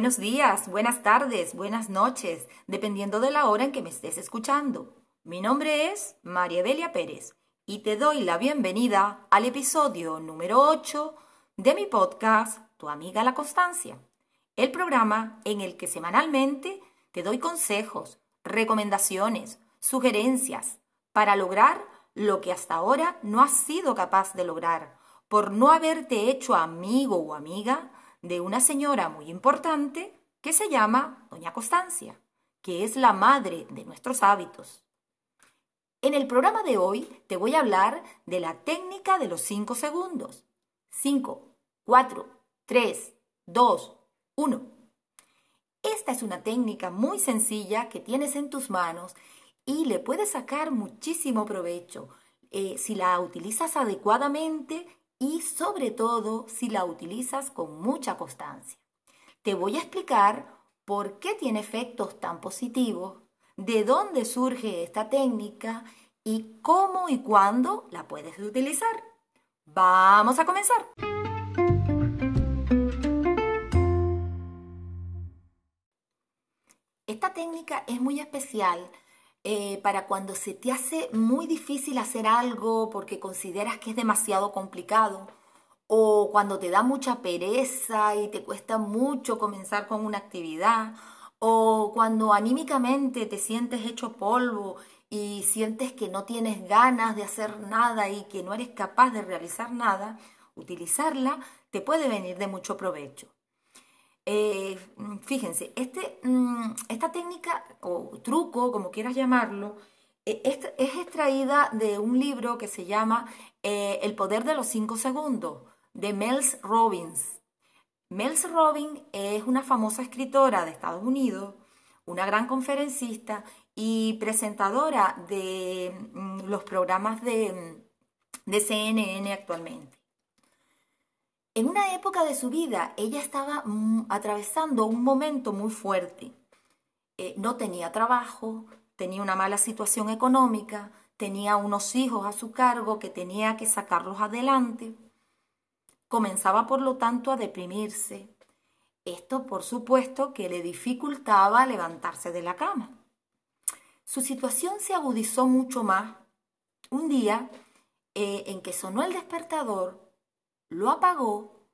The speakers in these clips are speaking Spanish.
buenos días, buenas tardes, buenas noches, dependiendo de la hora en que me estés escuchando. Mi nombre es María Delia Pérez y te doy la bienvenida al episodio número 8 de mi podcast Tu amiga la constancia, el programa en el que semanalmente te doy consejos, recomendaciones, sugerencias para lograr lo que hasta ahora no has sido capaz de lograr por no haberte hecho amigo o amiga de una señora muy importante que se llama Doña Constancia, que es la madre de nuestros hábitos. En el programa de hoy te voy a hablar de la técnica de los 5 segundos. 5, 4, 3, 2, 1. Esta es una técnica muy sencilla que tienes en tus manos y le puedes sacar muchísimo provecho eh, si la utilizas adecuadamente y sobre todo si la utilizas con mucha constancia. Te voy a explicar por qué tiene efectos tan positivos, de dónde surge esta técnica y cómo y cuándo la puedes utilizar. Vamos a comenzar. Esta técnica es muy especial eh, para cuando se te hace muy difícil hacer algo porque consideras que es demasiado complicado o cuando te da mucha pereza y te cuesta mucho comenzar con una actividad o cuando anímicamente te sientes hecho polvo y sientes que no tienes ganas de hacer nada y que no eres capaz de realizar nada, utilizarla te puede venir de mucho provecho. Eh, fíjense, este, mm, esta técnica o truco, como quieras llamarlo, eh, es, extraída de un libro que se llama eh, El poder de los cinco segundos, de Mels Robbins. Mels Robbins es una famosa escritora de Estados Unidos, una gran conferencista y presentadora de mm, los programas de, de CNN actualmente. En una época de su vida, ella estaba mm, atravesando un momento muy fuerte. Eh, no tenía trabajo, tenía una mala situación económica, tenía unos hijos a su cargo que tenía que sacarlos adelante. Comenzaba, por lo tanto, a deprimirse. Esto, por supuesto, que le dificultaba levantarse de la cama. Su situación se agudizó mucho más un día eh, en que sonó el despertador lo apagó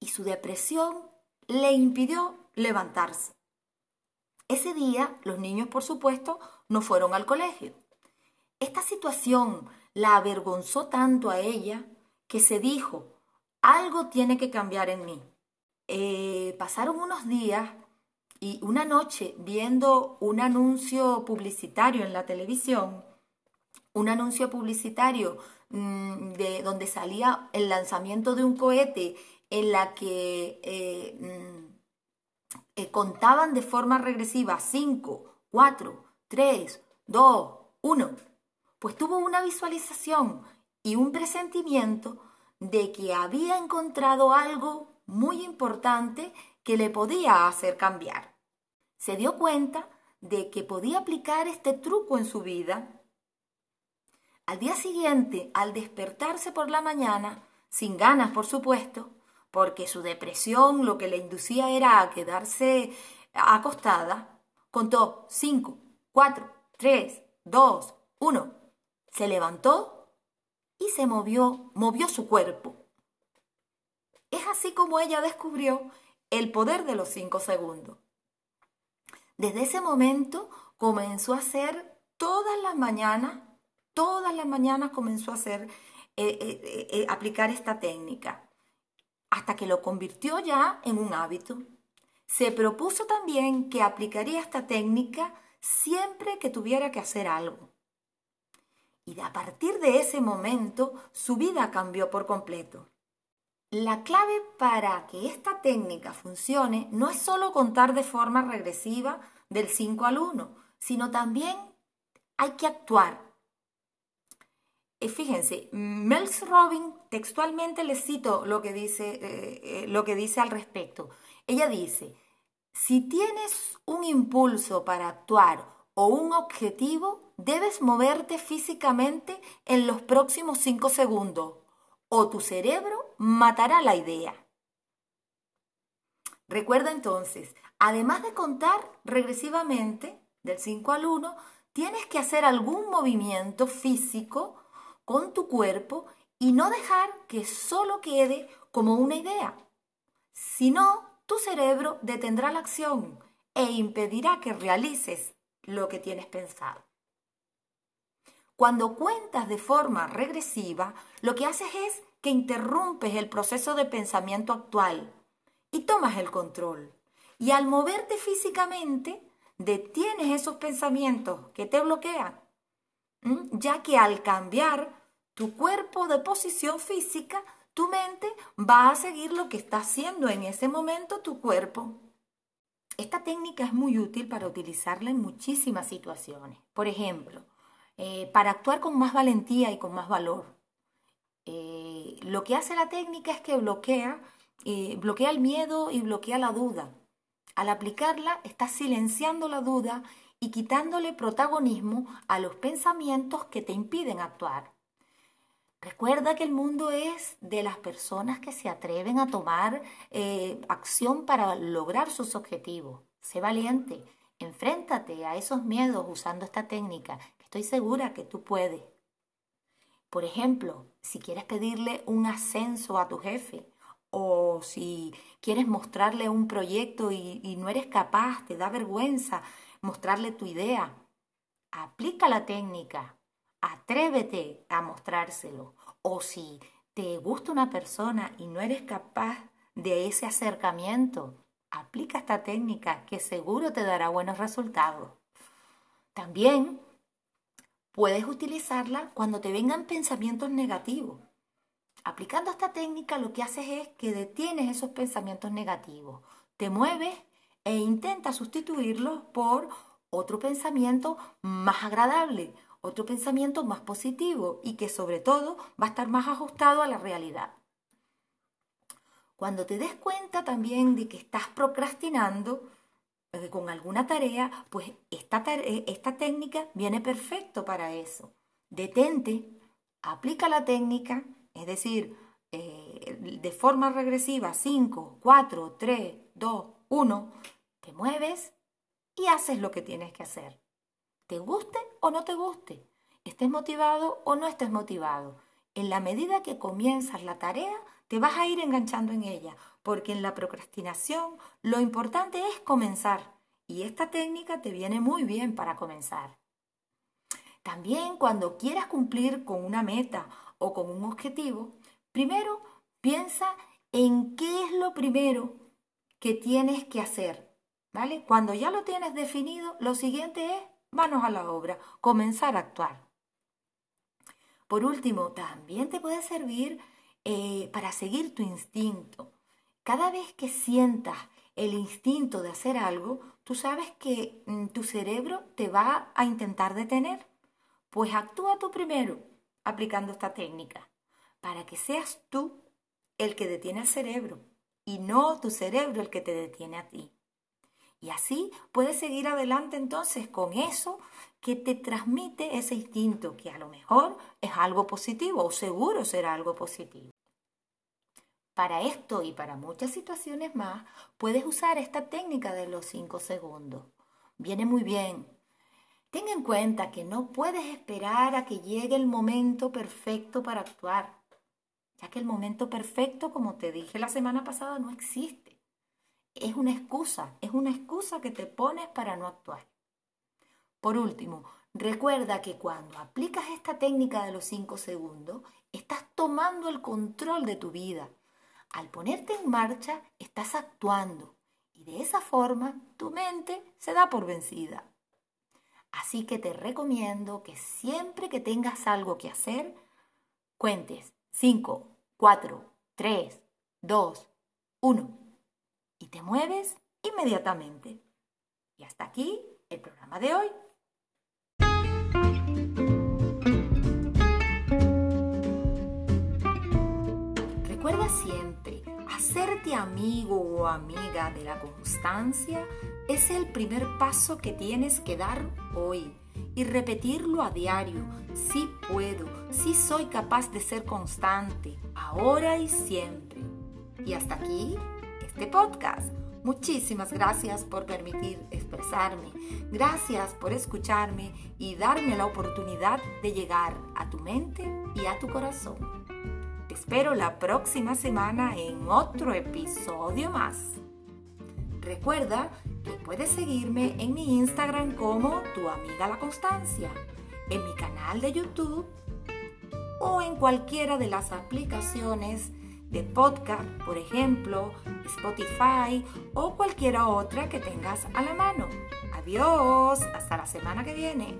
y su depresión le impidió levantarse. Ese día los niños, por supuesto, no fueron al colegio. Esta situación la avergonzó tanto a ella que se dijo, algo tiene que cambiar en mí. Eh, pasaron unos días y una noche viendo un anuncio publicitario en la televisión, un anuncio publicitario de donde salía el lanzamiento de un cohete en la que eh, mm, eh, contaban de forma regresiva 5, 4, 3, 2, 1, pues tuvo una visualización y un presentimiento de que había encontrado algo muy importante que le podía hacer cambiar. Se dio cuenta de que podía aplicar este truco en su vida al día siguiente, al despertarse por la mañana, sin ganas por supuesto, porque su depresión lo que le inducía era a quedarse acostada, contó 5, 4, 3, 2, 1. Se levantó y se movió, movió su cuerpo. Es así como ella descubrió el poder de los 5 segundos. Desde ese momento comenzó a hacer todas las mañanas todas las mañanas comenzó a hacer, eh, eh, eh, aplicar esta técnica, hasta que lo convirtió ya en un hábito. Se propuso también que aplicaría esta técnica siempre que tuviera que hacer algo. Y a partir de ese momento su vida cambió por completo. La clave para que esta técnica funcione no es solo contar de forma regresiva del 5 al 1, sino también hay que actuar, eh, fíjense, Mels Robin textualmente le cito lo que, dice, eh, eh, lo que dice al respecto. Ella dice, si tienes un impulso para actuar o un objetivo, debes moverte físicamente en los próximos cinco segundos o tu cerebro matará la idea. Recuerda entonces, además de contar regresivamente del 5 al 1, tienes que hacer algún movimiento físico con tu cuerpo y no dejar que solo quede como una idea. Si no, tu cerebro detendrá la acción e impedirá que realices lo que tienes pensado. Cuando cuentas de forma regresiva, lo que haces es que interrumpes el proceso de pensamiento actual y tomas el control. Y al moverte físicamente, detienes esos pensamientos que te bloquean, ya que al cambiar tu cuerpo de posición física, tu mente va a seguir lo que está haciendo en ese momento tu cuerpo. Esta técnica es muy útil para utilizarla en muchísimas situaciones. Por ejemplo, eh, para actuar con más valentía y con más valor. Eh, lo que hace la técnica es que bloquea, eh, bloquea el miedo y bloquea la duda. Al aplicarla, estás silenciando la duda y quitándole protagonismo a los pensamientos que te impiden actuar. Recuerda que el mundo es de las personas que se atreven a tomar eh, acción para lograr sus objetivos. Sé valiente, enfréntate a esos miedos usando esta técnica, estoy segura que tú puedes. Por ejemplo, si quieres pedirle un ascenso a tu jefe o si quieres mostrarle un proyecto y, y no eres capaz, te da vergüenza mostrarle tu idea, aplica la técnica, Atrévete a mostrárselo. O si te gusta una persona y no eres capaz de ese acercamiento, aplica esta técnica que seguro te dará buenos resultados. También puedes utilizarla cuando te vengan pensamientos negativos. Aplicando esta técnica lo que haces es que detienes esos pensamientos negativos, te mueves e intentas sustituirlos por otro pensamiento más agradable, otro pensamiento más positivo y que sobre todo va a estar más ajustado a la realidad. Cuando te des cuenta también de que estás procrastinando eh, con alguna tarea, pues esta, eh, esta técnica viene perfecto para eso. Detente, aplica la técnica, es decir, eh, de forma regresiva, 5, 4, 3, 2, 1, te mueves y haces lo que tienes que hacer te guste o no te guste, estés motivado o no estés motivado. En la medida que comienzas la tarea, te vas a ir enganchando en ella, porque en la procrastinación lo importante es comenzar y esta técnica te viene muy bien para comenzar. También cuando quieras cumplir con una meta o con un objetivo, primero piensa en qué es lo primero que tienes que hacer, ¿vale? Cuando ya lo tienes definido, lo siguiente es manos a la obra, comenzar a actuar. Por último, también te puede servir eh, para seguir tu instinto. Cada vez que sientas el instinto de hacer algo, tú sabes que mm, tu cerebro te va a intentar detener. Pues actúa tú primero aplicando esta técnica, para que seas tú el que detiene al cerebro y no tu cerebro el que te detiene a ti. Y así puedes seguir adelante entonces con eso que te transmite ese instinto, que a lo mejor es algo positivo o seguro será algo positivo. Para esto y para muchas situaciones más, puedes usar esta técnica de los 5 segundos. Viene muy bien. Ten en cuenta que no puedes esperar a que llegue el momento perfecto para actuar, ya que el momento perfecto, como te dije la semana pasada, no existe es una excusa, es una excusa que te pones para no actuar. Por último, recuerda que cuando aplicas esta técnica de los 5 segundos, estás tomando el control de tu vida. Al ponerte en marcha, estás actuando y de esa forma tu mente se da por vencida. Así que te recomiendo que siempre que tengas algo que hacer, cuentes 5, 4, 3, 2, 1 y te mueves inmediatamente. Y hasta aquí el programa de hoy. Recuerda siempre, hacerte amigo o amiga de la constancia es el primer paso que tienes que dar hoy y repetirlo a diario. Sí puedo, sí soy capaz de ser constante, ahora y siempre. Y hasta aquí este podcast. Muchísimas gracias por permitir expresarme. Gracias por escucharme y darme la oportunidad de llegar a tu mente y a tu corazón. Te espero la próxima semana en otro episodio más. Recuerda que puedes seguirme en mi Instagram como tu amiga la constancia, en mi canal de YouTube o en cualquiera de las aplicaciones de podcast, por ejemplo, Spotify o cualquiera otra que tengas a la mano. Adiós, hasta la semana que viene.